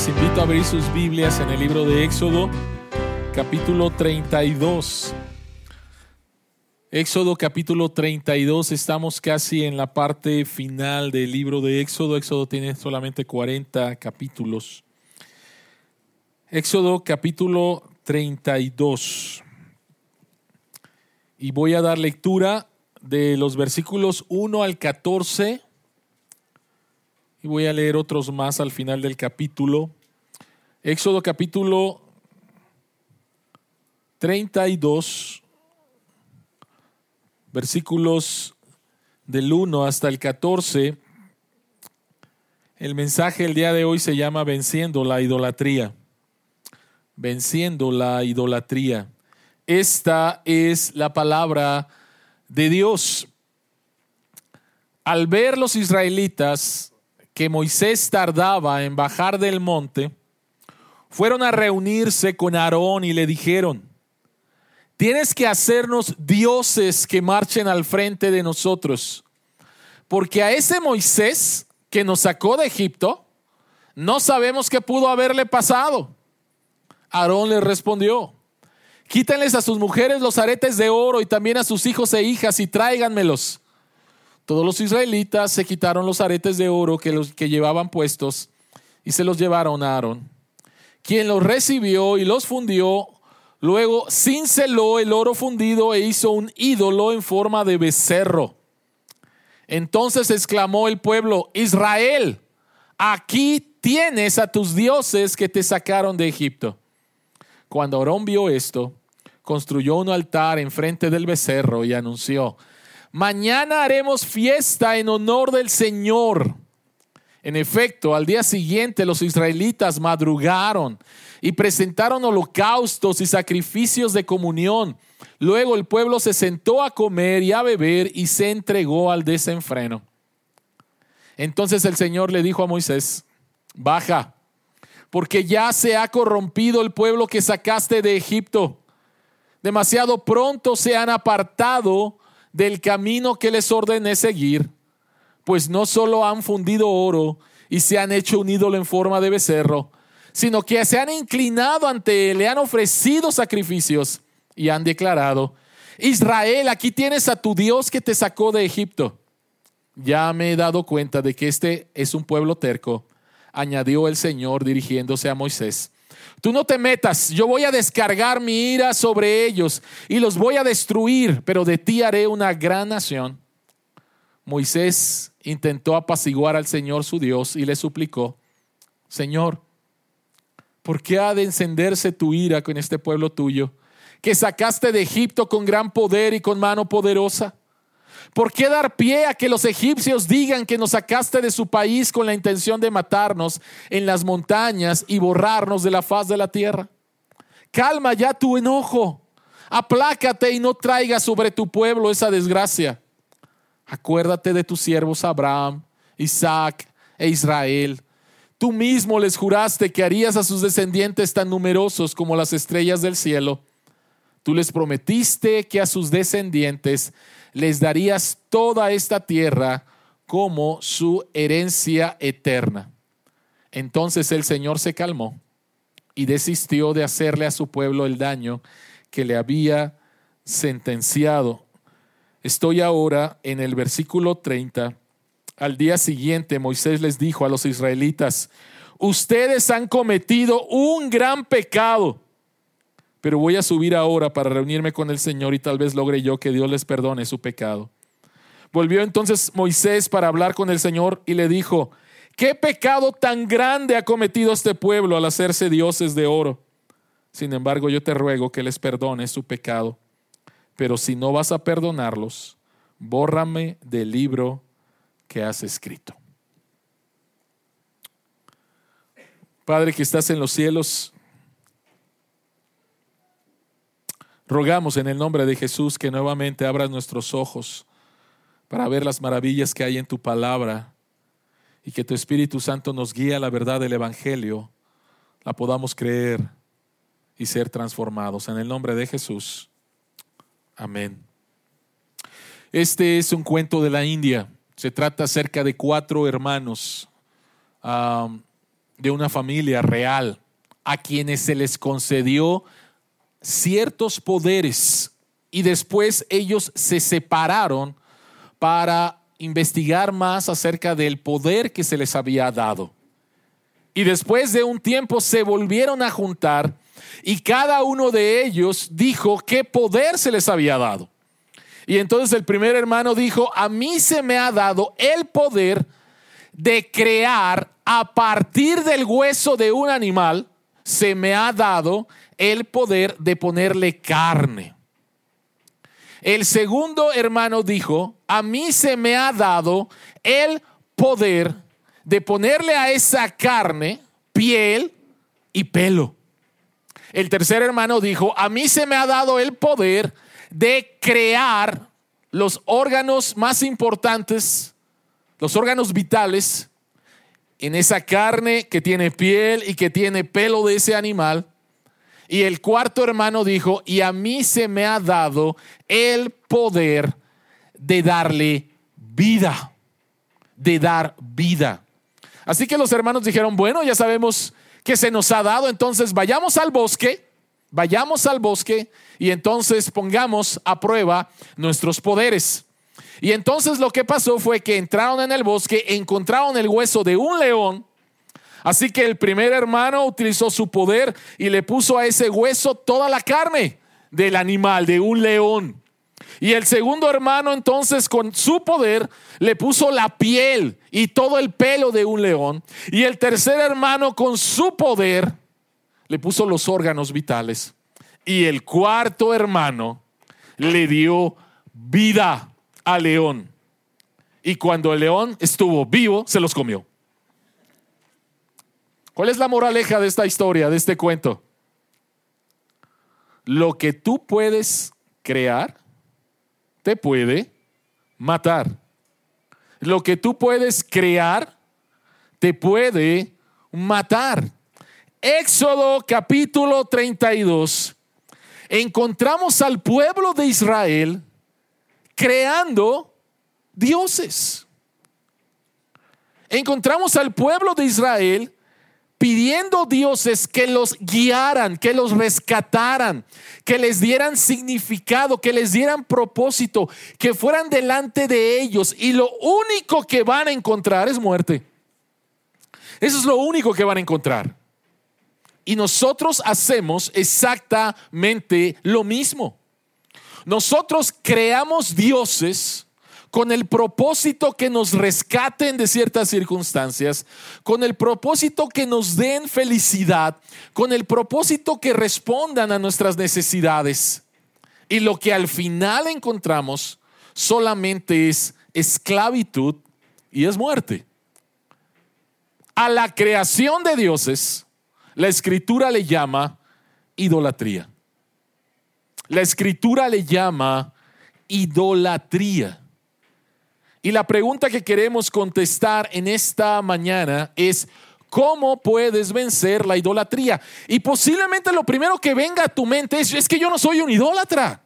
Les invito a abrir sus Biblias en el libro de Éxodo, capítulo 32. Éxodo capítulo 32, estamos casi en la parte final del libro de Éxodo. Éxodo tiene solamente 40 capítulos. Éxodo capítulo 32. Y voy a dar lectura de los versículos 1 al 14 y voy a leer otros más al final del capítulo. Éxodo capítulo 32, versículos del 1 hasta el 14. El mensaje el día de hoy se llama Venciendo la idolatría. Venciendo la idolatría. Esta es la palabra de Dios. Al ver los israelitas que Moisés tardaba en bajar del monte, fueron a reunirse con Aarón y le dijeron, tienes que hacernos dioses que marchen al frente de nosotros, porque a ese Moisés que nos sacó de Egipto, no sabemos qué pudo haberle pasado. Aarón le respondió, quítenles a sus mujeres los aretes de oro y también a sus hijos e hijas y tráiganmelos. Todos los israelitas se quitaron los aretes de oro que, los, que llevaban puestos y se los llevaron a Aarón, quien los recibió y los fundió. Luego cinceló el oro fundido e hizo un ídolo en forma de becerro. Entonces exclamó el pueblo, Israel, aquí tienes a tus dioses que te sacaron de Egipto. Cuando Aarón vio esto, construyó un altar enfrente del becerro y anunció, mañana haremos fiesta en honor del Señor. En efecto, al día siguiente los israelitas madrugaron y presentaron holocaustos y sacrificios de comunión. Luego el pueblo se sentó a comer y a beber y se entregó al desenfreno. Entonces el Señor le dijo a Moisés, baja, porque ya se ha corrompido el pueblo que sacaste de Egipto. Demasiado pronto se han apartado del camino que les ordené seguir, pues no solo han fundido oro y se han hecho un ídolo en forma de becerro, sino que se han inclinado ante él, le han ofrecido sacrificios y han declarado, Israel, aquí tienes a tu Dios que te sacó de Egipto. Ya me he dado cuenta de que este es un pueblo terco, añadió el Señor dirigiéndose a Moisés. Tú no te metas, yo voy a descargar mi ira sobre ellos y los voy a destruir, pero de ti haré una gran nación. Moisés intentó apaciguar al Señor su Dios y le suplicó, Señor, ¿por qué ha de encenderse tu ira con este pueblo tuyo, que sacaste de Egipto con gran poder y con mano poderosa? ¿Por qué dar pie a que los egipcios digan que nos sacaste de su país con la intención de matarnos en las montañas y borrarnos de la faz de la tierra? Calma ya tu enojo, aplácate y no traigas sobre tu pueblo esa desgracia. Acuérdate de tus siervos Abraham, Isaac e Israel. Tú mismo les juraste que harías a sus descendientes tan numerosos como las estrellas del cielo. Tú les prometiste que a sus descendientes les darías toda esta tierra como su herencia eterna. Entonces el Señor se calmó y desistió de hacerle a su pueblo el daño que le había sentenciado. Estoy ahora en el versículo 30. Al día siguiente Moisés les dijo a los israelitas, ustedes han cometido un gran pecado pero voy a subir ahora para reunirme con el Señor y tal vez logre yo que Dios les perdone su pecado. Volvió entonces Moisés para hablar con el Señor y le dijo, ¿qué pecado tan grande ha cometido este pueblo al hacerse dioses de oro? Sin embargo, yo te ruego que les perdone su pecado, pero si no vas a perdonarlos, bórrame del libro que has escrito. Padre que estás en los cielos, Rogamos en el nombre de Jesús que nuevamente abras nuestros ojos para ver las maravillas que hay en tu palabra y que tu Espíritu Santo nos guíe a la verdad del Evangelio, la podamos creer y ser transformados. En el nombre de Jesús. Amén. Este es un cuento de la India. Se trata acerca de cuatro hermanos. de una familia real a quienes se les concedió ciertos poderes y después ellos se separaron para investigar más acerca del poder que se les había dado. Y después de un tiempo se volvieron a juntar y cada uno de ellos dijo qué poder se les había dado. Y entonces el primer hermano dijo, a mí se me ha dado el poder de crear a partir del hueso de un animal, se me ha dado el poder de ponerle carne. El segundo hermano dijo, a mí se me ha dado el poder de ponerle a esa carne piel y pelo. El tercer hermano dijo, a mí se me ha dado el poder de crear los órganos más importantes, los órganos vitales, en esa carne que tiene piel y que tiene pelo de ese animal. Y el cuarto hermano dijo, y a mí se me ha dado el poder de darle vida, de dar vida. Así que los hermanos dijeron, bueno, ya sabemos que se nos ha dado, entonces vayamos al bosque, vayamos al bosque y entonces pongamos a prueba nuestros poderes. Y entonces lo que pasó fue que entraron en el bosque, encontraron el hueso de un león. Así que el primer hermano utilizó su poder y le puso a ese hueso toda la carne del animal, de un león. Y el segundo hermano entonces con su poder le puso la piel y todo el pelo de un león. Y el tercer hermano con su poder le puso los órganos vitales. Y el cuarto hermano le dio vida al león. Y cuando el león estuvo vivo, se los comió. ¿Cuál es la moraleja de esta historia, de este cuento? Lo que tú puedes crear te puede matar. Lo que tú puedes crear te puede matar. Éxodo capítulo 32. Encontramos al pueblo de Israel creando dioses. Encontramos al pueblo de Israel pidiendo dioses que los guiaran, que los rescataran, que les dieran significado, que les dieran propósito, que fueran delante de ellos. Y lo único que van a encontrar es muerte. Eso es lo único que van a encontrar. Y nosotros hacemos exactamente lo mismo. Nosotros creamos dioses con el propósito que nos rescaten de ciertas circunstancias, con el propósito que nos den felicidad, con el propósito que respondan a nuestras necesidades. Y lo que al final encontramos solamente es esclavitud y es muerte. A la creación de dioses, la escritura le llama idolatría. La escritura le llama idolatría. Y la pregunta que queremos contestar en esta mañana es, ¿cómo puedes vencer la idolatría? Y posiblemente lo primero que venga a tu mente es, es que yo no soy un idólatra.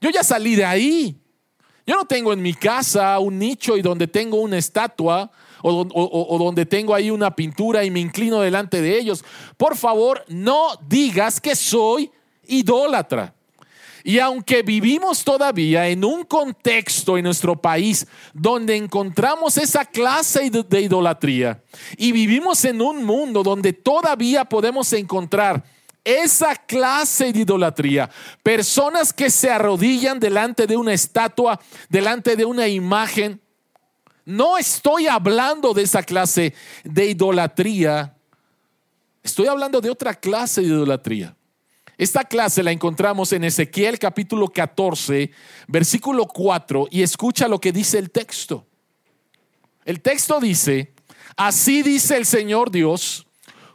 Yo ya salí de ahí. Yo no tengo en mi casa un nicho y donde tengo una estatua o, o, donde tengo ahí una pintura y me inclino delante de ellos. Por favor, no digas que soy idólatra. Y aunque vivimos todavía en un contexto en nuestro país donde encontramos esa clase de idolatría y vivimos en un mundo donde todavía podemos encontrar esa clase de idolatría, personas que se arrodillan delante de una estatua, delante de una imagen, no estoy hablando de esa clase de idolatría, estoy hablando de otra clase de idolatría. Esta clase la encontramos en Ezequiel capítulo 14, versículo 4, y escucha lo que dice el texto. El texto dice, así dice el Señor Dios,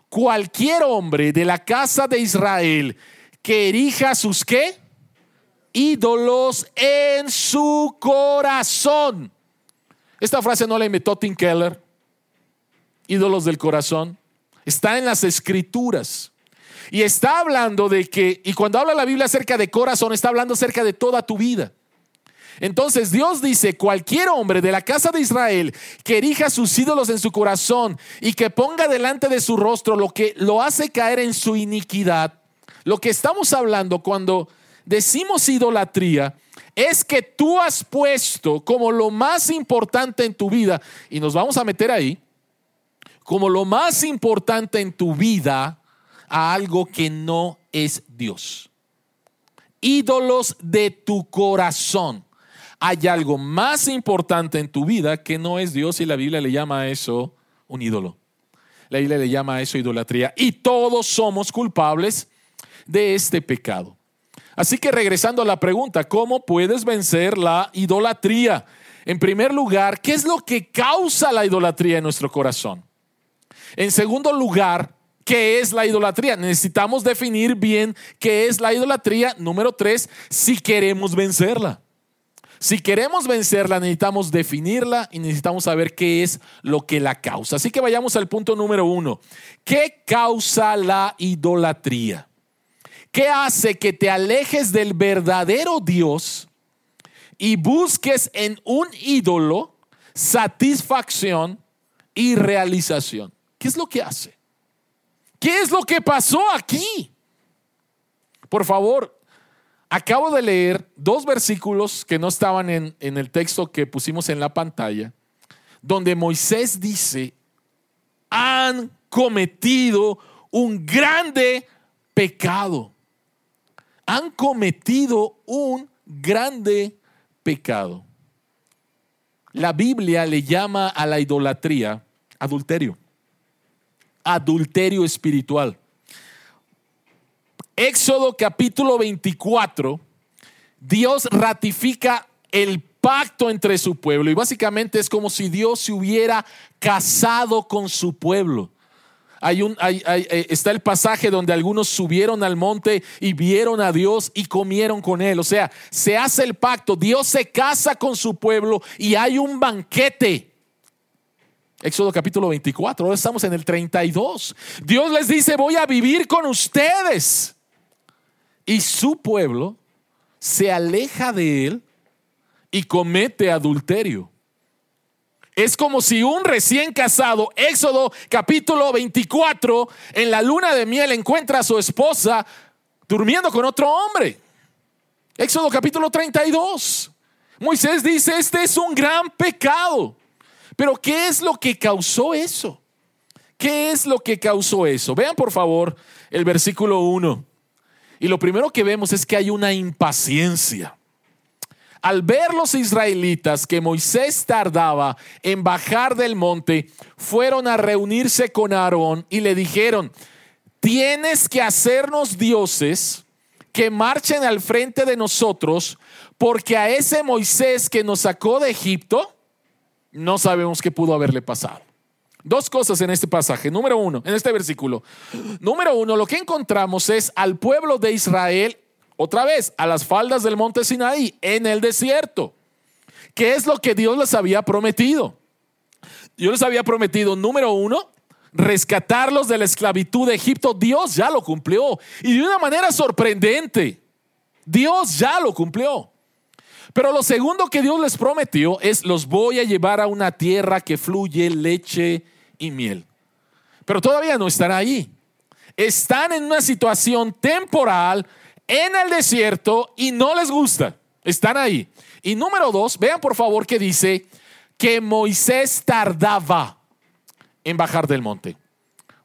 cualquier hombre de la casa de Israel que erija sus qué? Ídolos en su corazón. Esta frase no la inventó Tim Keller. Ídolos del corazón. Está en las escrituras. Y está hablando de que, y cuando habla la Biblia acerca de corazón, está hablando acerca de toda tu vida. Entonces Dios dice, cualquier hombre de la casa de Israel que erija sus ídolos en su corazón y que ponga delante de su rostro lo que lo hace caer en su iniquidad, lo que estamos hablando cuando decimos idolatría es que tú has puesto como lo más importante en tu vida, y nos vamos a meter ahí, como lo más importante en tu vida a algo que no es Dios. Ídolos de tu corazón. Hay algo más importante en tu vida que no es Dios y la Biblia le llama a eso un ídolo. La Biblia le llama a eso idolatría. Y todos somos culpables de este pecado. Así que regresando a la pregunta, ¿cómo puedes vencer la idolatría? En primer lugar, ¿qué es lo que causa la idolatría en nuestro corazón? En segundo lugar, ¿qué es la idolatría? Necesitamos definir bien qué es la idolatría. Número tres, si queremos vencerla. Si queremos vencerla, necesitamos definirla y necesitamos saber qué es lo que la causa. Así que vayamos al punto número uno. ¿Qué causa la idolatría? ¿Qué hace que te alejes del verdadero Dios y busques en un ídolo satisfacción y realización? ¿Qué es lo que hace? ¿Qué es lo que pasó aquí? Por favor, acabo de leer dos versículos que no estaban en, en el texto que pusimos en la pantalla, donde Moisés dice, han cometido un grande pecado han cometido un grande pecado. La Biblia le llama a la idolatría adulterio, adulterio espiritual. Éxodo capítulo 24, Dios ratifica el pacto entre su pueblo y básicamente es como si Dios se hubiera casado con su pueblo. Hay un, eh, está el pasaje donde algunos subieron al monte y vieron a Dios y comieron con él. O sea, se hace el pacto, Dios se casa con su pueblo y hay un banquete. Éxodo capítulo 24, ahora estamos en el 32. Dios les dice, voy a vivir con ustedes. Y su pueblo se aleja de él y comete adulterio. Es como si un recién casado, Éxodo capítulo 24, en la luna de miel encuentra a su esposa durmiendo con otro hombre. Éxodo capítulo 32. Moisés dice, este es un gran pecado. Pero ¿qué es lo que causó eso? ¿Qué es lo que causó eso? Vean por favor el versículo 1. Y lo primero que vemos es que hay una impaciencia al ver los israelitas que Moisés tardaba en bajar del monte, fueron a reunirse con Aarón y le dijeron, tienes que hacernos dioses que marchen al frente de nosotros, porque a ese Moisés que nos sacó de Egipto, no sabemos qué pudo haberle pasado. Dos cosas en este pasaje. Número uno, en este versículo. Número uno, lo que encontramos es al pueblo de Israel otra vez a las faldas del monte Sinaí, en el desierto. ¿Qué es lo que Dios les había prometido? Dios les había prometido, número uno, rescatarlos de la esclavitud de Egipto. Dios ya lo cumplió. Y de una manera sorprendente. Dios ya lo cumplió. Pero lo segundo que Dios les prometió es, los voy a llevar a una tierra que fluye leche y miel. Pero todavía no están ahí. Están en una situación temporal en el desierto y no les gusta. Están ahí. Y número dos, vean por favor que dice que Moisés tardaba en bajar del monte.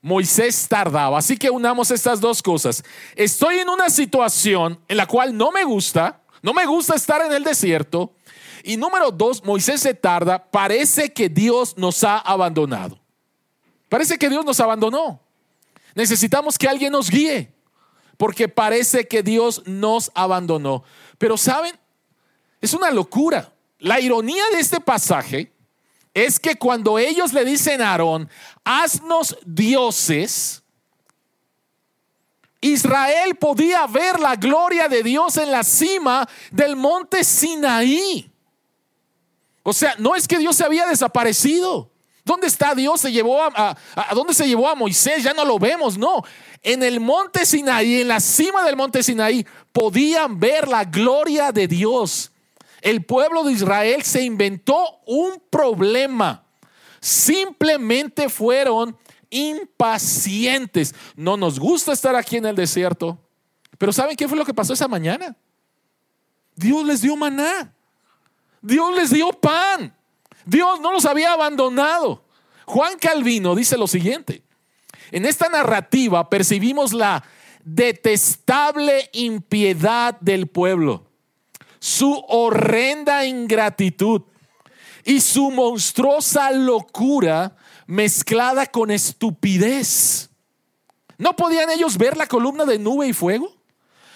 Moisés tardaba. Así que unamos estas dos cosas. Estoy en una situación en la cual no me gusta, no me gusta estar en el desierto. Y número dos, Moisés se tarda. Parece que Dios nos ha abandonado. Parece que Dios nos abandonó. Necesitamos que alguien nos guíe porque parece que Dios nos abandonó. Pero saben, es una locura. La ironía de este pasaje es que cuando ellos le dicen a Aarón, haznos dioses, Israel podía ver la gloria de Dios en la cima del monte Sinaí. O sea, no es que Dios se había desaparecido. ¿Dónde está Dios? ¿Se llevó a, a, dónde se llevó a Moisés? Ya no lo vemos, no. En el monte Sinaí, en la cima del monte Sinaí, podían ver la gloria de Dios. El pueblo de Israel se inventó un problema. Simplemente fueron impacientes. No nos gusta estar aquí en el desierto. Pero ¿saben qué fue lo que pasó esa mañana? Dios les dio maná. Dios les dio pan. Dios no los había abandonado. Juan Calvino dice lo siguiente. En esta narrativa percibimos la detestable impiedad del pueblo, su horrenda ingratitud y su monstruosa locura mezclada con estupidez. ¿No podían ellos ver la columna de nube y fuego?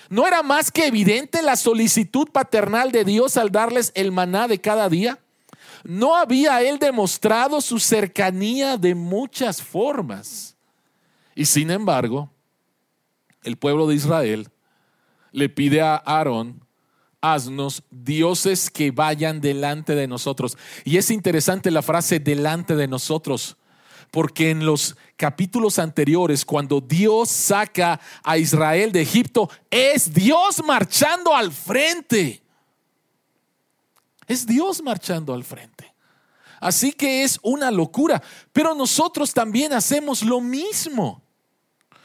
¿No era más que evidente la solicitud paternal de Dios al darles el maná de cada día? ¿No había él demostrado su cercanía de muchas formas? Y sin embargo, el pueblo de Israel le pide a Aarón, haznos dioses que vayan delante de nosotros. Y es interesante la frase delante de nosotros, porque en los capítulos anteriores, cuando Dios saca a Israel de Egipto, es Dios marchando al frente. Es Dios marchando al frente. Así que es una locura. Pero nosotros también hacemos lo mismo.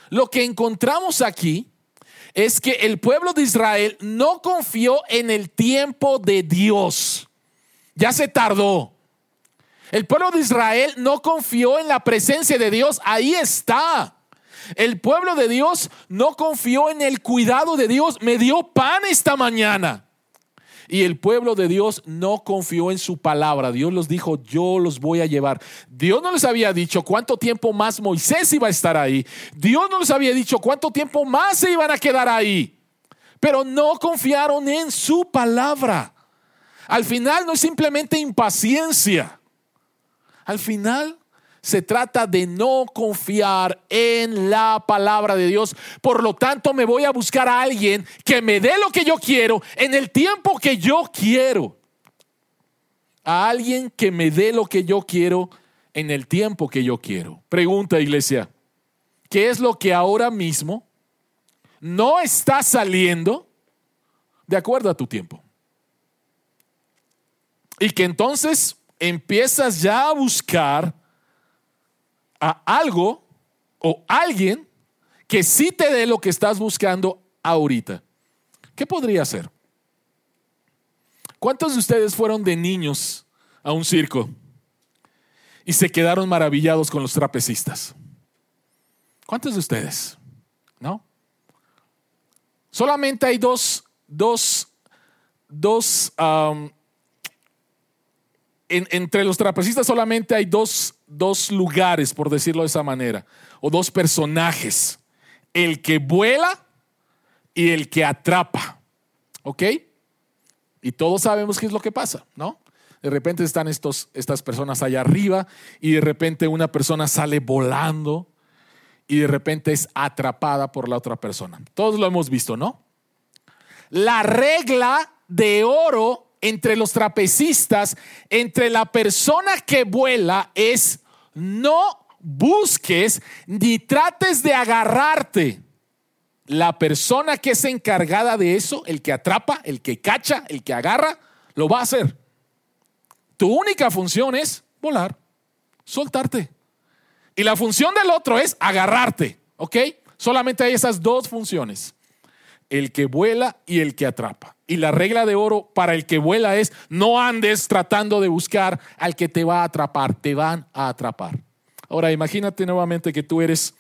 Lo que encontramos aquí es que el pueblo de Israel no confió en el tiempo de Dios. Ya se tardó. El pueblo de Israel no confió en la presencia de Dios. Ahí está. El pueblo de Dios no confió en el cuidado de Dios. Me dio pan esta mañana. Y el pueblo de Dios no confió en su palabra. Dios los dijo, yo los voy a llevar. Dios no les había dicho cuánto tiempo más Moisés iba a estar ahí. Dios no les había dicho cuánto tiempo más se iban a quedar ahí. Pero no confiaron en su palabra. Al final no es simplemente impaciencia. Al final se trata de no confiar en la palabra de Dios. Por lo tanto, me voy a buscar a alguien que me dé lo que yo quiero en el tiempo que yo quiero. A alguien que me dé lo que yo quiero en el tiempo que yo quiero. Pregunta, iglesia, ¿qué es lo que ahora mismo no está saliendo de acuerdo a tu tiempo? Y que entonces empiezas ya a buscar a algo o alguien que sí te dé lo que estás buscando ahorita. ¿Qué podría ser? ¿Cuántos de ustedes fueron de niños a un circo y se quedaron maravillados con los trapecistas? ¿Cuántos de ustedes? ¿No? Solamente hay dos, dos, dos entre los trapecistas solamente hay dos, dos lugares, por decirlo de esa manera, o dos personajes, el que vuela y el que atrapa, ¿ok? Y todos sabemos qué es lo que pasa, ¿no? De repente están estos, estas personas allá arriba y de repente una persona sale volando y de repente es atrapada por la otra persona. Todos lo hemos visto, ¿no? La regla de oro entre los trapecistas, entre la persona que vuela, es no busques ni trates de agarrarte. La persona que es encargada de eso, el que atrapa, el que cacha, el que agarra, lo va a hacer. Tu única función es volar, soltarte. Y la función del otro es agarrarte, ¿ok? Solamente hay esas dos funciones el que vuela y el que atrapa. Y la regla de oro para el que vuela es no andes tratando de buscar al que te va a atrapar, te van a atrapar. Ahora imagínate nuevamente que tú eres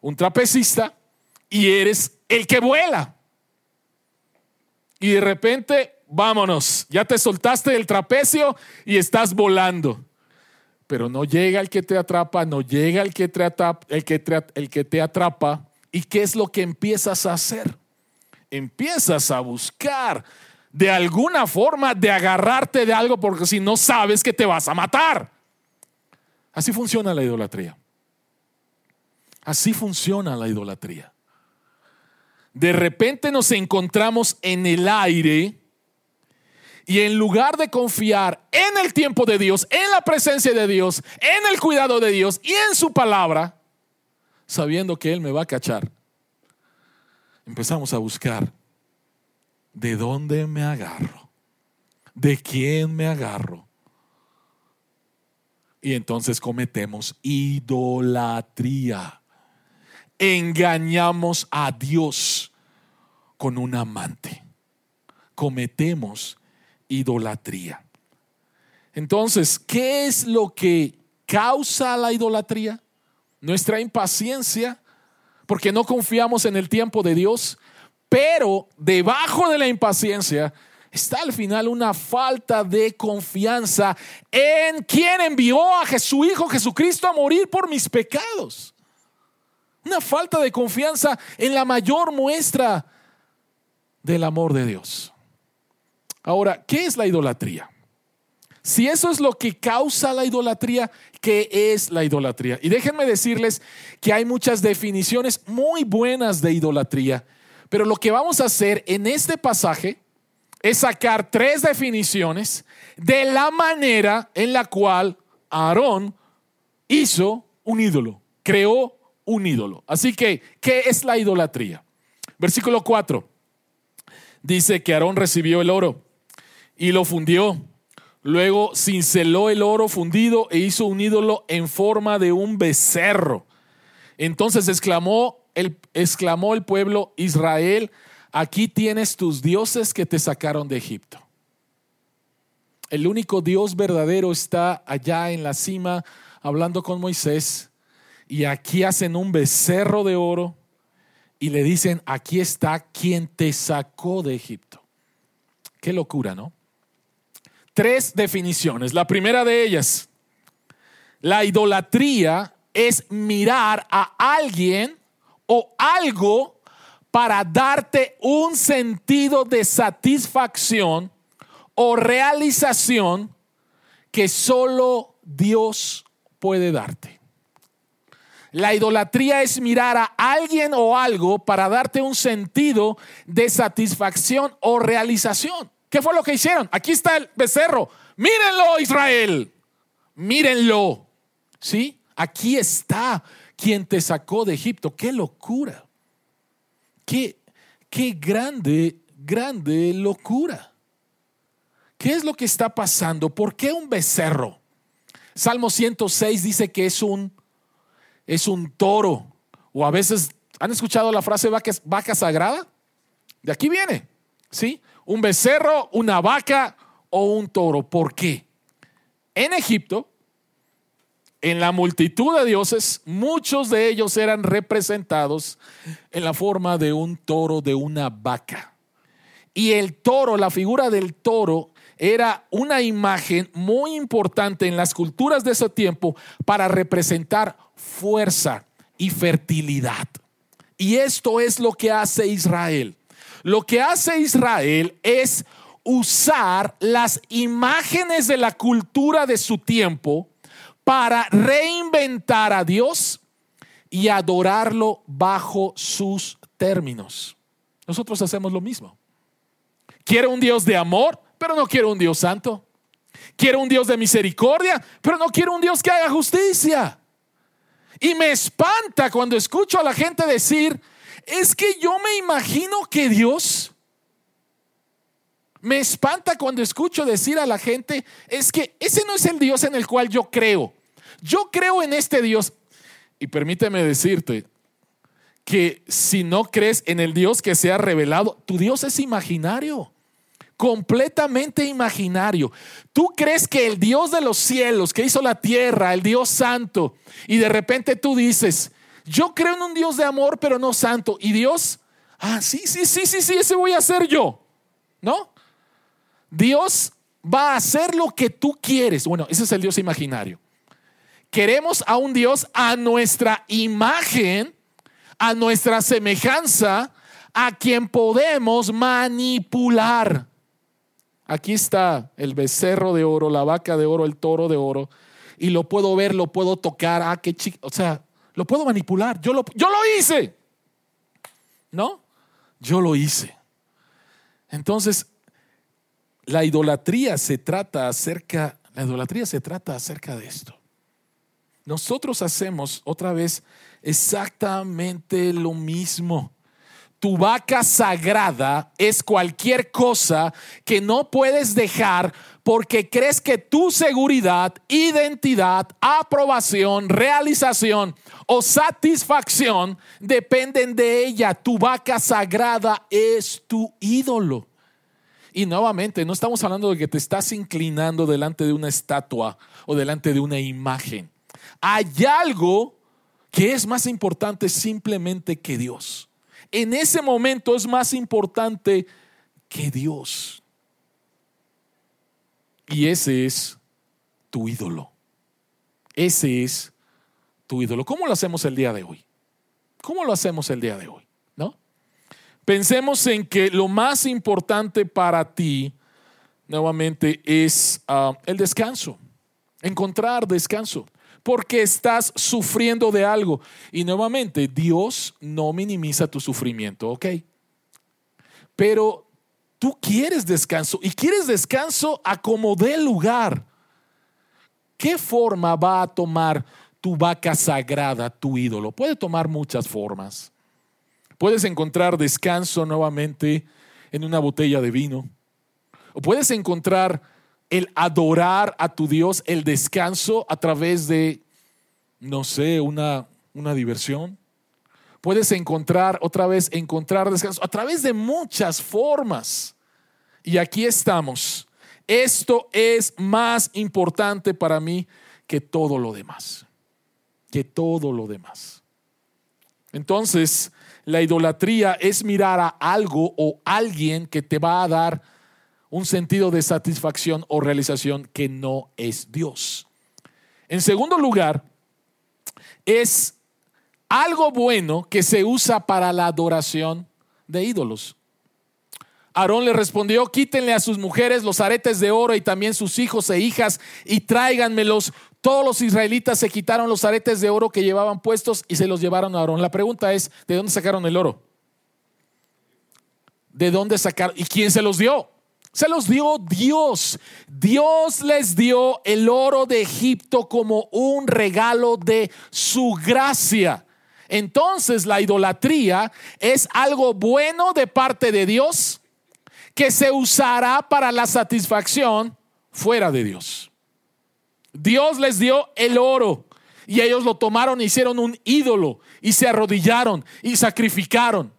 un trapecista y eres el que vuela. Y de repente, vámonos, ya te soltaste del trapecio y estás volando. Pero no llega el que te atrapa, no llega el que te atrapa, el que el que te atrapa. ¿Y qué es lo que empiezas a hacer? Empiezas a buscar de alguna forma de agarrarte de algo porque si no sabes que te vas a matar. Así funciona la idolatría. Así funciona la idolatría. De repente nos encontramos en el aire y en lugar de confiar en el tiempo de Dios, en la presencia de Dios, en el cuidado de Dios y en su palabra, sabiendo que Él me va a cachar, empezamos a buscar de dónde me agarro. ¿De quién me agarro? Y entonces cometemos idolatría. Engañamos a Dios con un amante. Cometemos idolatría. Entonces, ¿qué es lo que causa la idolatría? Nuestra impaciencia, porque no confiamos en el tiempo de Dios, pero debajo de la impaciencia está al final una falta de confianza en quien envió a su Hijo Jesucristo a morir por mis pecados. Una falta de confianza en la mayor muestra del amor de Dios. Ahora, ¿qué es la idolatría? Si eso es lo que causa la idolatría, ¿qué es la idolatría? Y déjenme decirles que hay muchas definiciones muy buenas de idolatría, pero lo que vamos a hacer en este pasaje es sacar tres definiciones de la manera en la cual Aarón hizo un ídolo, creó un ídolo. Así que, ¿qué es la idolatría? Versículo 4 dice que Aarón recibió el oro y lo fundió Luego cinceló el oro fundido e hizo un ídolo en forma de un becerro. Entonces exclamó el, exclamó el pueblo Israel, aquí tienes tus dioses que te sacaron de Egipto. El único Dios verdadero está allá en la cima hablando con Moisés y aquí hacen un becerro de oro y le dicen, aquí está quien te sacó de Egipto. Qué locura, ¿no? Tres definiciones. La primera de ellas, la idolatría es mirar a alguien o algo para darte un sentido de satisfacción o realización que solo Dios puede darte. La idolatría es mirar a alguien o algo para darte un sentido de satisfacción o realización. ¿Qué fue lo que hicieron? Aquí está el becerro. Mírenlo, Israel. Mírenlo. ¿Sí? Aquí está quien te sacó de Egipto. Qué locura. Qué, qué grande, grande locura. ¿Qué es lo que está pasando? ¿Por qué un becerro? Salmo 106 dice que es un, es un toro. O a veces, ¿han escuchado la frase vaca, vaca sagrada? De aquí viene. ¿Sí? Un becerro, una vaca o un toro. ¿Por qué? En Egipto, en la multitud de dioses, muchos de ellos eran representados en la forma de un toro, de una vaca. Y el toro, la figura del toro, era una imagen muy importante en las culturas de ese tiempo para representar fuerza y fertilidad. Y esto es lo que hace Israel. Lo que hace Israel es usar las imágenes de la cultura de su tiempo para reinventar a Dios y adorarlo bajo sus términos. Nosotros hacemos lo mismo. Quiero un Dios de amor, pero no quiero un Dios santo. Quiero un Dios de misericordia, pero no quiero un Dios que haga justicia. Y me espanta cuando escucho a la gente decir, es que yo me imagino que Dios me espanta cuando escucho decir a la gente, es que ese no es el Dios en el cual yo creo. Yo creo en este Dios. Y permíteme decirte que si no crees en el Dios que se ha revelado, tu Dios es imaginario, completamente imaginario. Tú crees que el Dios de los cielos, que hizo la tierra, el Dios santo, y de repente tú dices, yo creo en un Dios de amor, pero no santo. Y Dios, ah, sí, sí, sí, sí, sí, ese voy a hacer yo. ¿No? Dios va a hacer lo que tú quieres. Bueno, ese es el Dios imaginario. Queremos a un Dios a nuestra imagen, a nuestra semejanza, a quien podemos manipular. Aquí está el becerro de oro, la vaca de oro, el toro de oro, y lo puedo ver, lo puedo tocar. Ah, qué chico. O sea, lo puedo manipular. Yo lo, yo lo hice. ¿No? Yo lo hice. Entonces, la idolatría se trata acerca, la idolatría se trata acerca de esto. Nosotros hacemos otra vez exactamente lo mismo. tu vaca sagrada es cualquier cosa que no puedes dejar porque crees que tu seguridad, identidad, aprobación, realización o satisfacción dependen de ella. Tu vaca sagrada es tu ídolo. Y nuevamente, no estamos hablando de que te estás inclinando delante de una estatua o delante de una imagen. Hay algo que es más importante simplemente que Dios. En ese momento es más importante que Dios. Y ese es tu ídolo. Ese es tu ídolo. ¿Cómo lo hacemos el día de hoy? ¿Cómo lo hacemos el día de hoy? ¿No? Pensemos en que lo más importante para ti, nuevamente, es ah, el descanso. Encontrar descanso. Porque estás sufriendo de algo. Y nuevamente, Dios no minimiza tu sufrimiento, ¿ok? Pero tú quieres descanso y quieres descanso a como dé lugar. ¿Qué forma va a tomar tu vaca sagrada, tu ídolo? Puede tomar muchas formas. Puedes encontrar descanso nuevamente en una botella de vino. O puedes encontrar el adorar a tu Dios, el descanso a través de, no sé, una, una diversión. Puedes encontrar otra vez, encontrar descanso a través de muchas formas. Y aquí estamos. Esto es más importante para mí que todo lo demás. Que todo lo demás. Entonces, la idolatría es mirar a algo o alguien que te va a dar un sentido de satisfacción o realización que no es Dios. En segundo lugar, es algo bueno que se usa para la adoración de ídolos. Aarón le respondió, quítenle a sus mujeres los aretes de oro y también sus hijos e hijas y tráiganmelos. Todos los israelitas se quitaron los aretes de oro que llevaban puestos y se los llevaron a Aarón. La pregunta es, ¿de dónde sacaron el oro? ¿De dónde sacaron? ¿Y quién se los dio? Se los dio Dios. Dios les dio el oro de Egipto como un regalo de su gracia. Entonces la idolatría es algo bueno de parte de Dios que se usará para la satisfacción fuera de Dios. Dios les dio el oro y ellos lo tomaron e hicieron un ídolo y se arrodillaron y sacrificaron.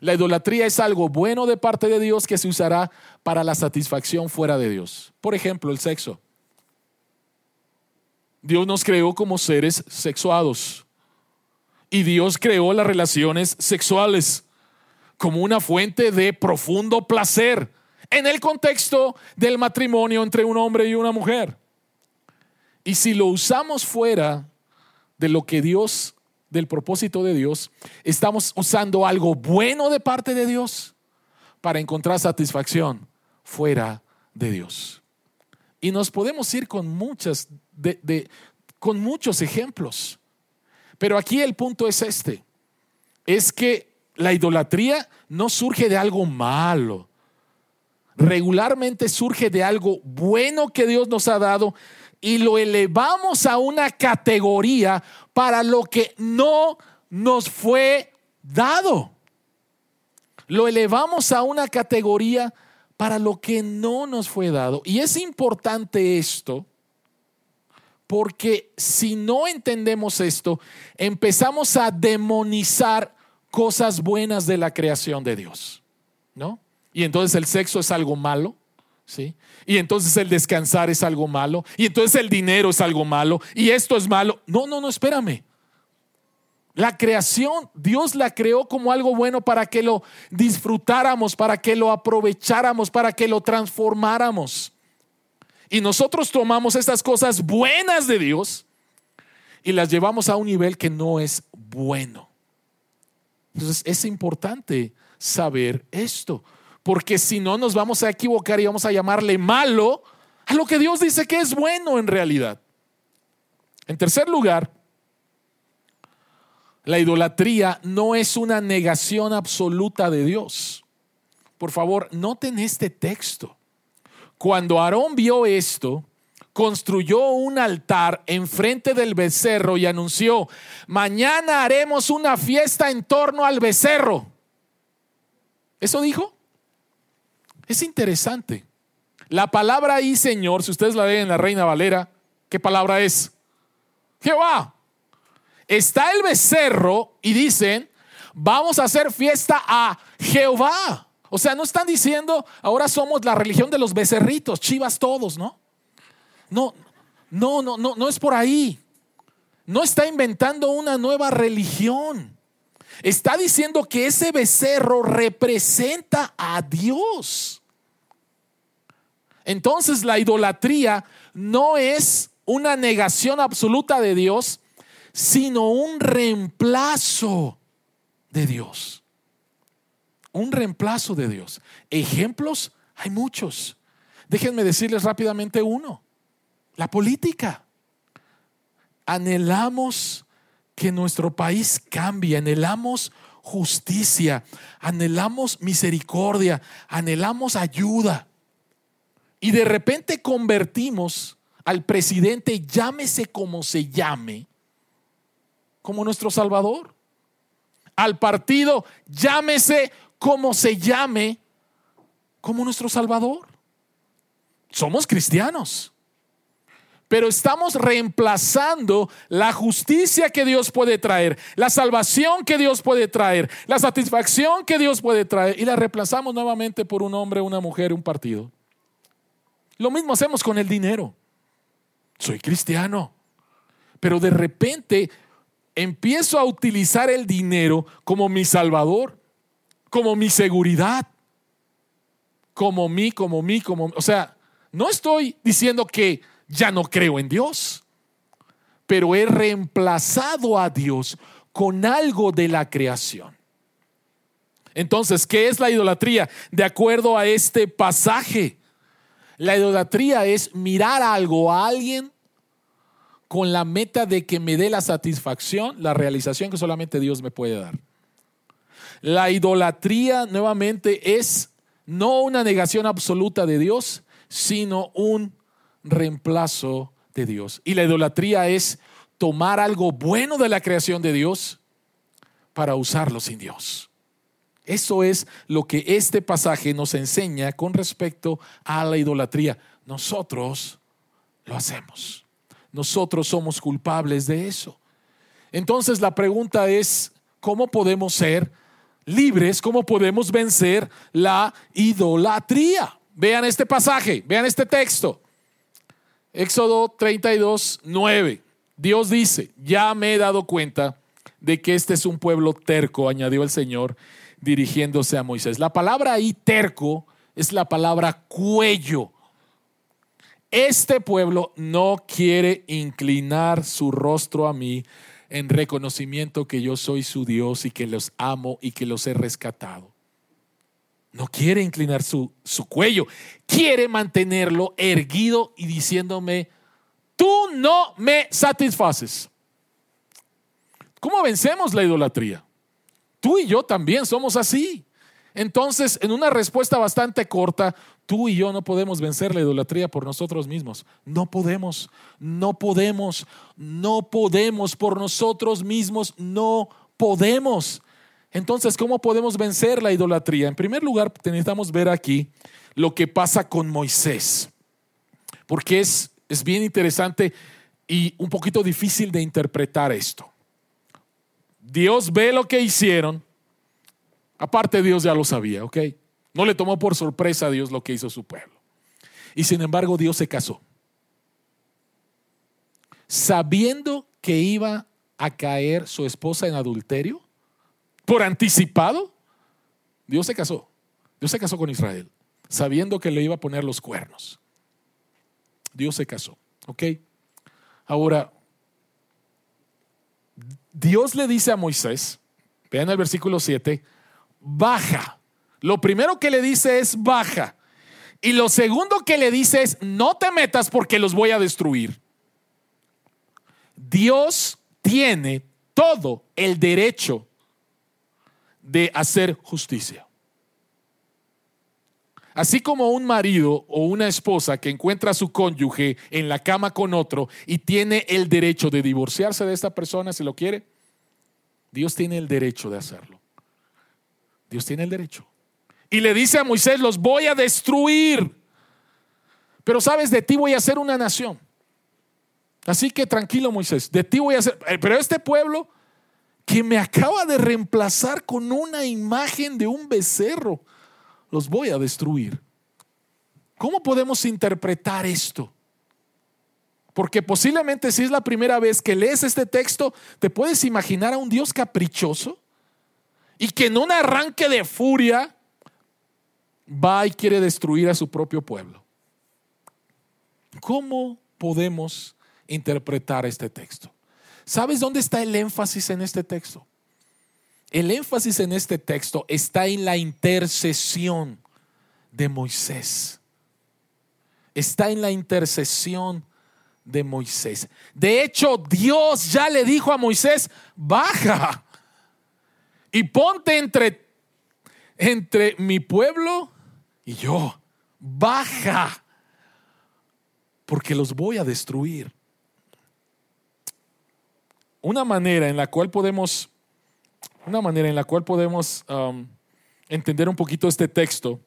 La idolatría es algo bueno de parte de Dios que se usará para la satisfacción fuera de Dios. Por ejemplo, el sexo. Dios nos creó como seres sexuados y Dios creó las relaciones sexuales como una fuente de profundo placer en el contexto del matrimonio entre un hombre y una mujer. Y si lo usamos fuera de lo que Dios, del propósito de Dios, estamos usando algo bueno de parte de Dios para encontrar satisfacción fuera de Dios. Y nos podemos ir con muchas de, con muchos ejemplos. Pero aquí el punto es este, es que la idolatría no surge de algo malo. Regularmente surge de algo bueno que Dios nos ha dado y lo elevamos a una categoría para lo que no nos fue dado. Lo elevamos a una categoría para lo que no nos fue dado. Y es importante esto porque si no entendemos esto, empezamos a demonizar cosas buenas de la creación de Dios, ¿no? Y entonces el sexo es algo malo, ¿sí? Y entonces el descansar es algo malo, y entonces el dinero es algo malo, y esto es malo. No, no, no, espérame. La creación, Dios la creó como algo bueno para que lo disfrutáramos, para que lo aprovecháramos, para que lo transformáramos. Y nosotros tomamos estas cosas buenas de Dios y las llevamos a un nivel que no es bueno. Entonces es importante saber esto, porque si no nos vamos a equivocar y vamos a llamarle malo a lo que Dios dice que es bueno en realidad. En tercer lugar, la idolatría no es una negación absoluta de Dios. Por favor, noten este texto. Cuando Aarón vio esto, construyó un altar enfrente del becerro y anunció, mañana haremos una fiesta en torno al becerro. ¿Eso dijo? Es interesante. La palabra ahí, Señor, si ustedes la ven en la Reina Valera, ¿qué palabra es? Jehová. Está el becerro y dicen, vamos a hacer fiesta a Jehová. O sea, no están diciendo, ahora somos la religión de los becerritos, chivas todos, ¿no? No, no, no, no, no es por ahí. No está inventando una nueva religión. Está diciendo que ese becerro representa a Dios. Entonces la idolatría no es una negación absoluta de Dios, sino un reemplazo de Dios. Un reemplazo de Dios. Ejemplos hay muchos. Déjenme decirles rápidamente uno. La política. Anhelamos que nuestro país cambie, anhelamos justicia, anhelamos misericordia, anhelamos ayuda. Y de repente convertimos al presidente, llámese como se llame, como nuestro Salvador. Al partido, llámese como se llame, como nuestro Salvador. Somos cristianos pero estamos reemplazando la justicia que Dios puede traer, la salvación que Dios puede traer, la satisfacción que Dios puede traer, y la reemplazamos nuevamente por un hombre, una mujer, un partido. Lo mismo hacemos con el dinero. Soy cristiano, pero de repente empiezo a utilizar el dinero como mi salvador, como mi seguridad, como mí, como mí, como... O sea, no estoy diciendo que ya no creo en Dios, pero he reemplazado a Dios con algo de la creación. Entonces, ¿qué es la idolatría? De acuerdo a este pasaje, la idolatría es mirar algo, a alguien, con la meta de que me dé la satisfacción, la realización que solamente Dios me puede dar. La idolatría nuevamente es no una negación absoluta de Dios, sino un reemplazo de Dios. Y la idolatría es tomar algo bueno de la creación de Dios para usarlo sin Dios. Eso es lo que este pasaje nos enseña con respecto a la idolatría. Nosotros lo hacemos. Nosotros somos culpables de eso. Entonces la pregunta es, ¿cómo podemos ser libres? ¿Cómo podemos vencer la idolatría? Vean este pasaje, vean este texto. Éxodo 32, 9. Dios dice, ya me he dado cuenta de que este es un pueblo terco, añadió el Señor, dirigiéndose a Moisés. La palabra ahí terco es la palabra cuello. Este pueblo no quiere inclinar su rostro a mí en reconocimiento que yo soy su Dios y que los amo y que los he rescatado. No quiere inclinar su, su cuello, quiere mantenerlo erguido y diciéndome, tú no me satisfaces. ¿Cómo vencemos la idolatría? Tú y yo también somos así. Entonces, en una respuesta bastante corta, tú y yo no podemos vencer la idolatría por nosotros mismos. No podemos, no podemos, no podemos por nosotros mismos, no podemos. Entonces, ¿cómo podemos vencer la idolatría? En primer lugar, necesitamos ver aquí lo que pasa con Moisés, porque es, es bien interesante y un poquito difícil de interpretar esto. Dios ve lo que hicieron, aparte Dios ya lo sabía, ¿ok? No le tomó por sorpresa a Dios lo que hizo su pueblo. Y sin embargo, Dios se casó. Sabiendo que iba a caer su esposa en adulterio, por anticipado, Dios se casó. Dios se casó con Israel, sabiendo que le iba a poner los cuernos. Dios se casó. ¿Ok? Ahora, Dios le dice a Moisés, vean el versículo 7, baja. Lo primero que le dice es baja. Y lo segundo que le dice es, no te metas porque los voy a destruir. Dios tiene todo el derecho de hacer justicia. Así como un marido o una esposa que encuentra a su cónyuge en la cama con otro y tiene el derecho de divorciarse de esta persona si lo quiere, Dios tiene el derecho de hacerlo. Dios tiene el derecho. Y le dice a Moisés, los voy a destruir. Pero sabes, de ti voy a hacer una nación. Así que tranquilo Moisés, de ti voy a hacer... Eh, pero este pueblo que me acaba de reemplazar con una imagen de un becerro, los voy a destruir. ¿Cómo podemos interpretar esto? Porque posiblemente si es la primera vez que lees este texto, te puedes imaginar a un Dios caprichoso y que en un arranque de furia va y quiere destruir a su propio pueblo. ¿Cómo podemos interpretar este texto? ¿Sabes dónde está el énfasis en este texto? El énfasis en este texto está en la intercesión de Moisés. Está en la intercesión de Moisés. De hecho, Dios ya le dijo a Moisés, baja y ponte entre, entre mi pueblo y yo. Baja, porque los voy a destruir. Una manera en la cual podemos, una manera en la cual podemos um, entender un poquito este texto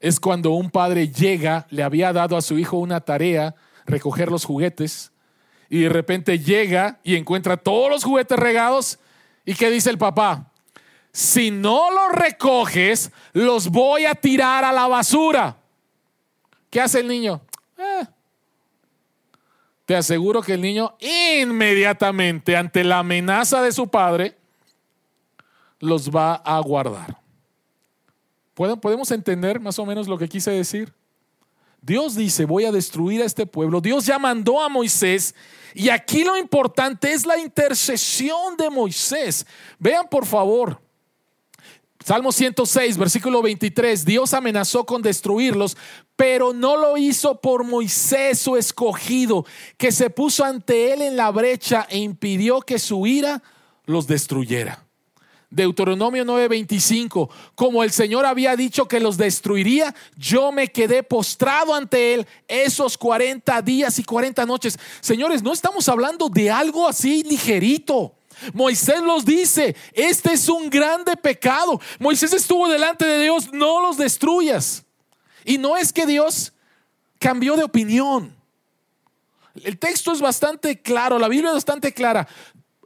es cuando un padre llega, le había dado a su hijo una tarea recoger los juguetes y de repente llega y encuentra todos los juguetes regados y ¿qué dice el papá? Si no los recoges, los voy a tirar a la basura. ¿Qué hace el niño? Eh. Te aseguro que el niño inmediatamente ante la amenaza de su padre los va a guardar. ¿Podemos entender más o menos lo que quise decir? Dios dice, voy a destruir a este pueblo. Dios ya mandó a Moisés. Y aquí lo importante es la intercesión de Moisés. Vean por favor. Salmo 106, versículo 23. Dios amenazó con destruirlos, pero no lo hizo por Moisés, su escogido, que se puso ante él en la brecha e impidió que su ira los destruyera. Deuteronomio 9:25, como el Señor había dicho que los destruiría, yo me quedé postrado ante Él esos 40 días y 40 noches. Señores, no estamos hablando de algo así ligerito. Moisés los dice, este es un grande pecado. Moisés estuvo delante de Dios, no los destruyas. Y no es que Dios cambió de opinión. El texto es bastante claro, la Biblia es bastante clara.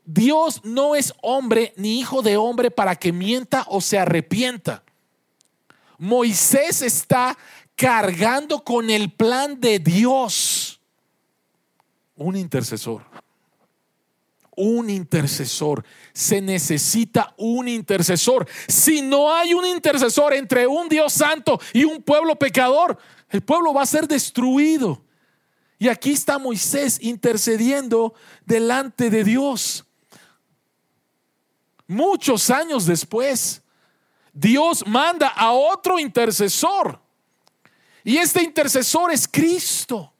Dios no es hombre ni hijo de hombre para que mienta o se arrepienta. Moisés está cargando con el plan de Dios. Un intercesor. Un intercesor. Se necesita un intercesor. Si no hay un intercesor entre un Dios santo y un pueblo pecador, el pueblo va a ser destruido. Y aquí está Moisés intercediendo delante de Dios. Muchos años después, Dios manda a otro intercesor. Y este intercesor es Cristo.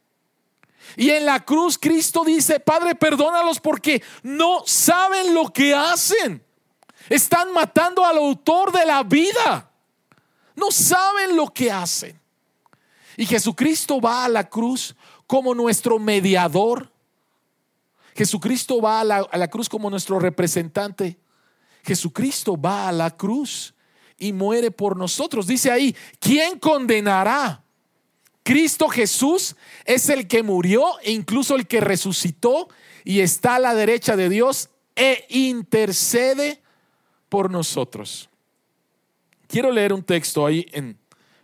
Y en la cruz Cristo dice, Padre, perdónalos porque no saben lo que hacen. Están matando al autor de la vida. No saben lo que hacen. Y Jesucristo va a la cruz como nuestro mediador. Jesucristo va a la, a la cruz como nuestro representante. Jesucristo va a la cruz y muere por nosotros. Dice ahí, ¿quién condenará? Cristo Jesús es el que murió e incluso el que resucitó y está a la derecha de Dios e intercede por nosotros. Quiero leer un texto ahí en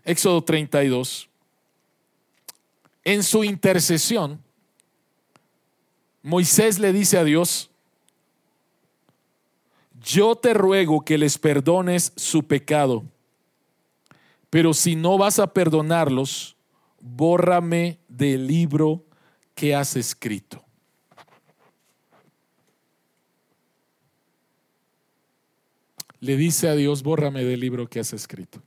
Éxodo 32. En su intercesión, Moisés le dice a Dios, yo te ruego que les perdones su pecado, pero si no vas a perdonarlos, bórrame del libro que has escrito. Le dice a Dios, bórrame del libro que has escrito.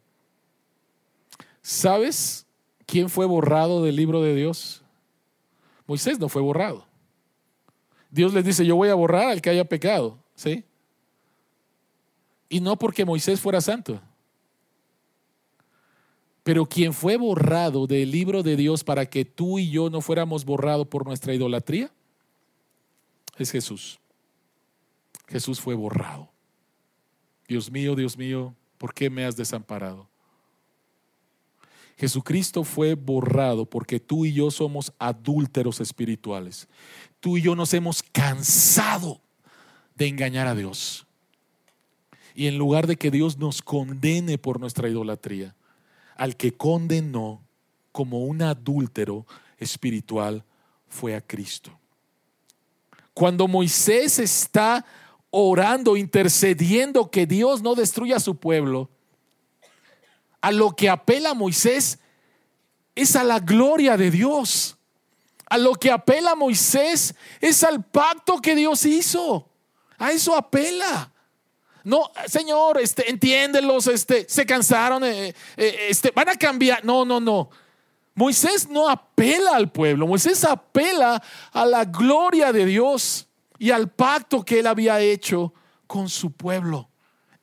¿Sabes quién fue borrado del libro de Dios? Moisés no fue borrado. Dios les dice, yo voy a borrar al que haya pecado, ¿sí? Y no porque Moisés fuera santo. Pero quien fue borrado del libro de Dios para que tú y yo no fuéramos borrados por nuestra idolatría es Jesús. Jesús fue borrado. Dios mío, Dios mío, ¿por qué me has desamparado? Jesucristo fue borrado porque tú y yo somos adúlteros espirituales. Tú y yo nos hemos cansado de engañar a Dios. Y en lugar de que Dios nos condene por nuestra idolatría, al que condenó como un adúltero espiritual fue a Cristo. Cuando Moisés está orando, intercediendo que Dios no destruya a su pueblo, a lo que apela Moisés es a la gloria de Dios. A lo que apela Moisés es al pacto que Dios hizo. A eso apela. No, Señor, este, entiéndelos, este, se cansaron, eh, eh, este, van a cambiar. No, no, no. Moisés no apela al pueblo, Moisés apela a la gloria de Dios y al pacto que él había hecho con su pueblo.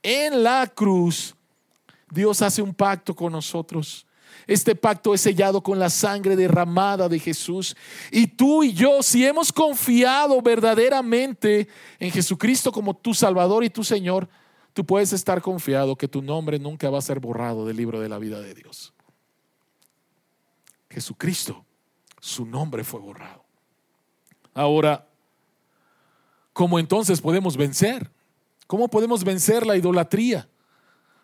En la cruz, Dios hace un pacto con nosotros. Este pacto es sellado con la sangre derramada de Jesús. Y tú y yo, si hemos confiado verdaderamente en Jesucristo como tu Salvador y tu Señor, tú puedes estar confiado que tu nombre nunca va a ser borrado del libro de la vida de Dios. Jesucristo, su nombre fue borrado. Ahora, ¿cómo entonces podemos vencer? ¿Cómo podemos vencer la idolatría?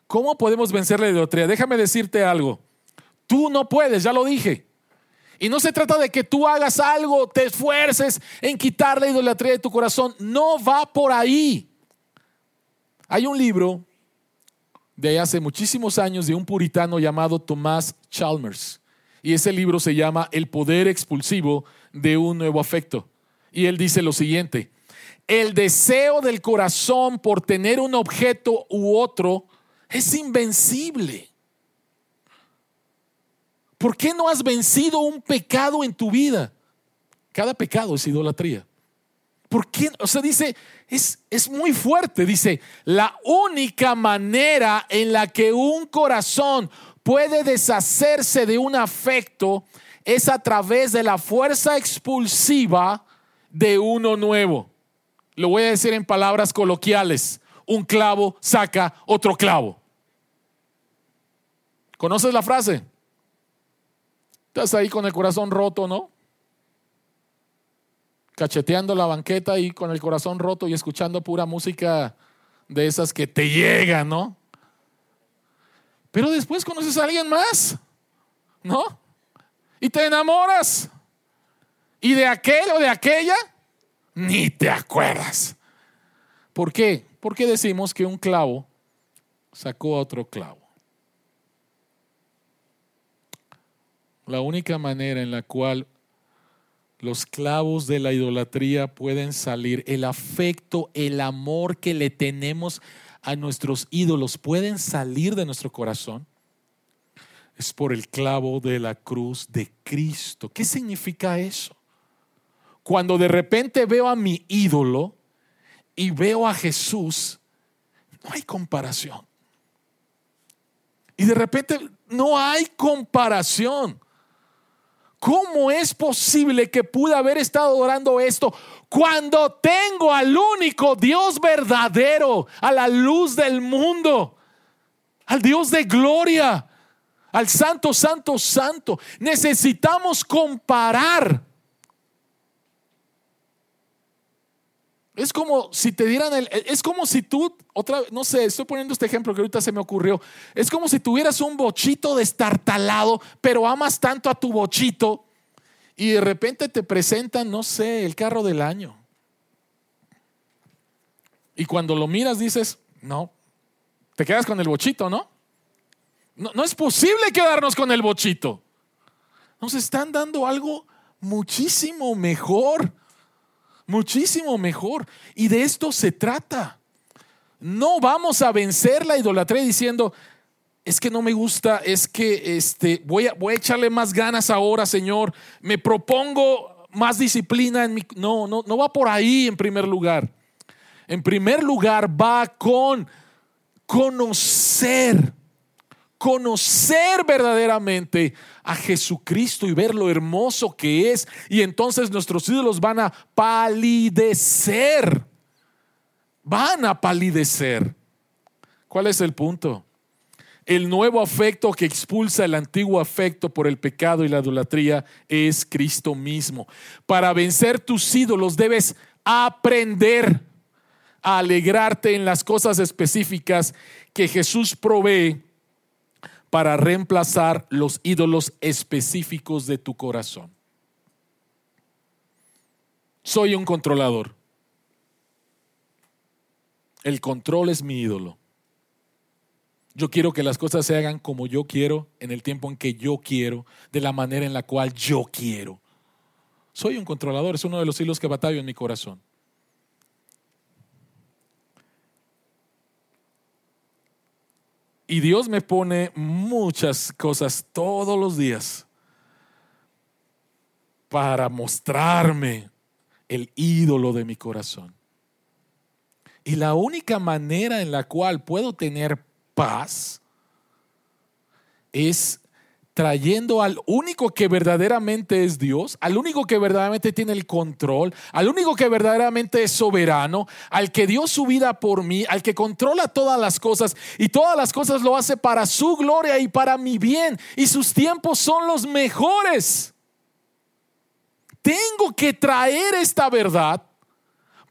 ¿Cómo podemos vencer la idolatría? Déjame decirte algo. Tú no puedes, ya lo dije. Y no se trata de que tú hagas algo, te esfuerces en quitar la idolatría de tu corazón. No va por ahí. Hay un libro de hace muchísimos años de un puritano llamado Tomás Chalmers. Y ese libro se llama El poder expulsivo de un nuevo afecto. Y él dice lo siguiente, el deseo del corazón por tener un objeto u otro es invencible. ¿Por qué no has vencido un pecado en tu vida? Cada pecado es idolatría. ¿Por qué? O sea, dice, es, es muy fuerte. Dice, la única manera en la que un corazón puede deshacerse de un afecto es a través de la fuerza expulsiva de uno nuevo. Lo voy a decir en palabras coloquiales. Un clavo saca otro clavo. ¿Conoces la frase? Estás ahí con el corazón roto, ¿no? Cacheteando la banqueta y con el corazón roto y escuchando pura música de esas que te llegan, ¿no? Pero después conoces a alguien más, ¿no? Y te enamoras. Y de aquel o de aquella, ni te acuerdas. ¿Por qué? Porque decimos que un clavo sacó a otro clavo. La única manera en la cual los clavos de la idolatría pueden salir, el afecto, el amor que le tenemos a nuestros ídolos pueden salir de nuestro corazón, es por el clavo de la cruz de Cristo. ¿Qué significa eso? Cuando de repente veo a mi ídolo y veo a Jesús, no hay comparación. Y de repente no hay comparación. ¿Cómo es posible que pude haber estado orando esto cuando tengo al único Dios verdadero, a la luz del mundo, al Dios de gloria, al Santo, Santo, Santo? Necesitamos comparar. Es como si te dieran el. Es como si tú, otra no sé, estoy poniendo este ejemplo que ahorita se me ocurrió. Es como si tuvieras un bochito destartalado, pero amas tanto a tu bochito y de repente te presentan, no sé, el carro del año. Y cuando lo miras dices, no, te quedas con el bochito, ¿no? No, no es posible quedarnos con el bochito. Nos están dando algo muchísimo mejor muchísimo mejor. Y de esto se trata. No vamos a vencer la idolatría diciendo, es que no me gusta, es que este, voy, a, voy a echarle más ganas ahora, Señor. Me propongo más disciplina en mi... No, no, no va por ahí en primer lugar. En primer lugar va con conocer conocer verdaderamente a Jesucristo y ver lo hermoso que es. Y entonces nuestros ídolos van a palidecer. Van a palidecer. ¿Cuál es el punto? El nuevo afecto que expulsa el antiguo afecto por el pecado y la idolatría es Cristo mismo. Para vencer tus ídolos debes aprender a alegrarte en las cosas específicas que Jesús provee para reemplazar los ídolos específicos de tu corazón. Soy un controlador. El control es mi ídolo. Yo quiero que las cosas se hagan como yo quiero, en el tiempo en que yo quiero, de la manera en la cual yo quiero. Soy un controlador, es uno de los hilos que batallo en mi corazón. Y Dios me pone muchas cosas todos los días para mostrarme el ídolo de mi corazón. Y la única manera en la cual puedo tener paz es trayendo al único que verdaderamente es Dios, al único que verdaderamente tiene el control, al único que verdaderamente es soberano, al que dio su vida por mí, al que controla todas las cosas y todas las cosas lo hace para su gloria y para mi bien y sus tiempos son los mejores. Tengo que traer esta verdad,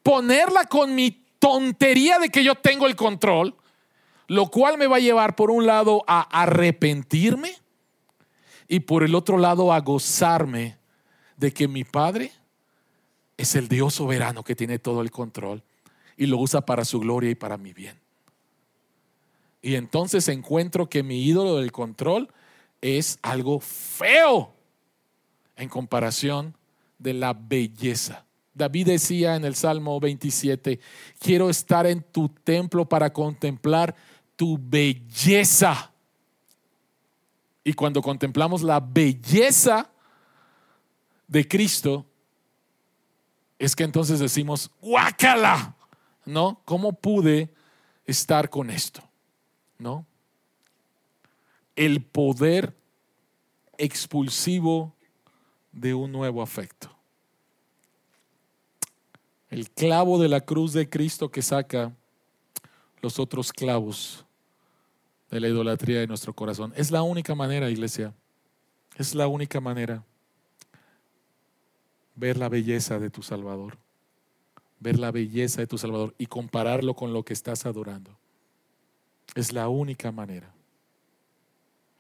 ponerla con mi tontería de que yo tengo el control, lo cual me va a llevar por un lado a arrepentirme y por el otro lado a gozarme de que mi Padre es el Dios soberano que tiene todo el control y lo usa para su gloria y para mi bien. Y entonces encuentro que mi ídolo del control es algo feo en comparación de la belleza. David decía en el Salmo 27, quiero estar en tu templo para contemplar tu belleza. Y cuando contemplamos la belleza de Cristo, es que entonces decimos, guácala, ¿no? ¿Cómo pude estar con esto? ¿No? El poder expulsivo de un nuevo afecto. El clavo de la cruz de Cristo que saca los otros clavos de la idolatría de nuestro corazón. Es la única manera, iglesia. Es la única manera. Ver la belleza de tu Salvador. Ver la belleza de tu Salvador y compararlo con lo que estás adorando. Es la única manera.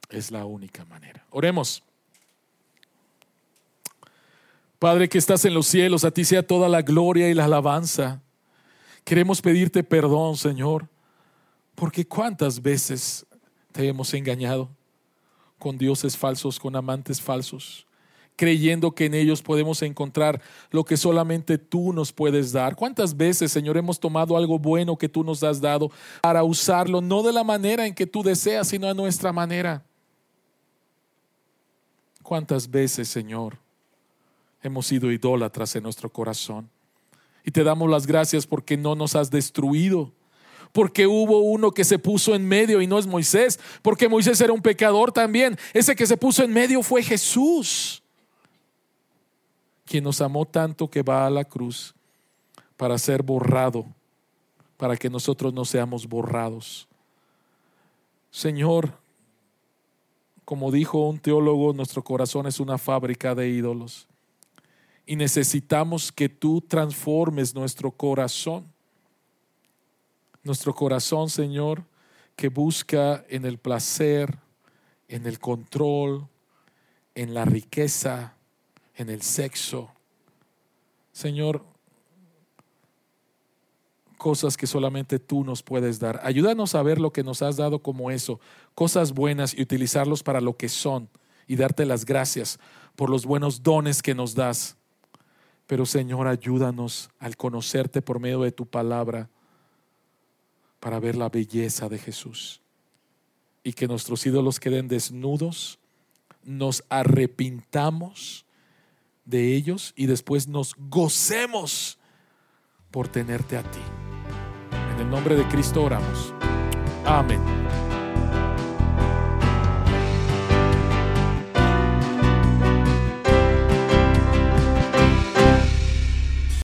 Es la única manera. Oremos. Padre que estás en los cielos, a ti sea toda la gloria y la alabanza. Queremos pedirte perdón, Señor porque cuántas veces te hemos engañado con dioses falsos, con amantes falsos, creyendo que en ellos podemos encontrar lo que solamente tú nos puedes dar. ¿Cuántas veces, Señor, hemos tomado algo bueno que tú nos has dado para usarlo, no de la manera en que tú deseas, sino a nuestra manera? ¿Cuántas veces, Señor, hemos sido idólatras en nuestro corazón? Y te damos las gracias porque no nos has destruido porque hubo uno que se puso en medio y no es Moisés, porque Moisés era un pecador también. Ese que se puso en medio fue Jesús, quien nos amó tanto que va a la cruz para ser borrado, para que nosotros no seamos borrados. Señor, como dijo un teólogo, nuestro corazón es una fábrica de ídolos y necesitamos que tú transformes nuestro corazón nuestro corazón, Señor, que busca en el placer, en el control, en la riqueza, en el sexo. Señor, cosas que solamente tú nos puedes dar. Ayúdanos a ver lo que nos has dado como eso, cosas buenas y utilizarlos para lo que son y darte las gracias por los buenos dones que nos das. Pero Señor, ayúdanos al conocerte por medio de tu palabra para ver la belleza de Jesús y que nuestros ídolos queden desnudos, nos arrepintamos de ellos y después nos gocemos por tenerte a ti. En el nombre de Cristo oramos. Amén.